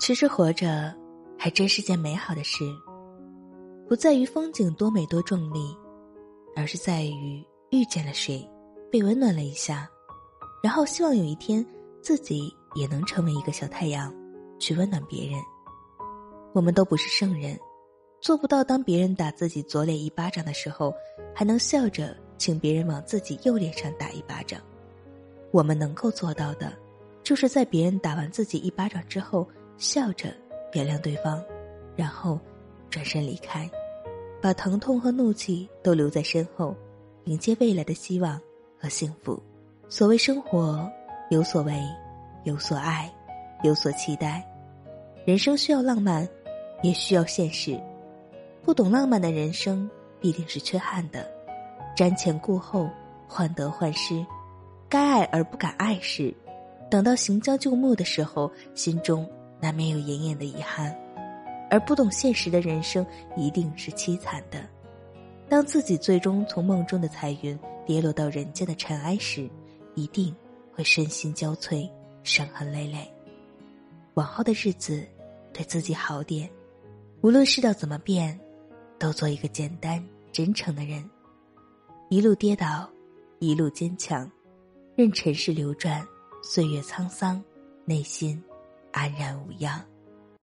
其实活着，还真是件美好的事。不在于风景多美多壮丽，而是在于遇见了谁，被温暖了一下，然后希望有一天自己也能成为一个小太阳，去温暖别人。我们都不是圣人，做不到当别人打自己左脸一巴掌的时候，还能笑着请别人往自己右脸上打一巴掌。我们能够做到的，就是在别人打完自己一巴掌之后。笑着原谅对方，然后转身离开，把疼痛和怒气都留在身后，迎接未来的希望和幸福。所谓生活，有所为，有所爱，有所期待。人生需要浪漫，也需要现实。不懂浪漫的人生，必定是缺憾的。瞻前顾后，患得患失，该爱而不敢爱时，等到行将就木的时候，心中。难免有隐隐的遗憾，而不懂现实的人生一定是凄惨的。当自己最终从梦中的彩云跌落到人间的尘埃时，一定会身心交瘁，伤痕累累。往后的日子，对自己好点，无论世道怎么变，都做一个简单真诚的人。一路跌倒，一路坚强，任尘世流转，岁月沧桑，内心。安然无恙。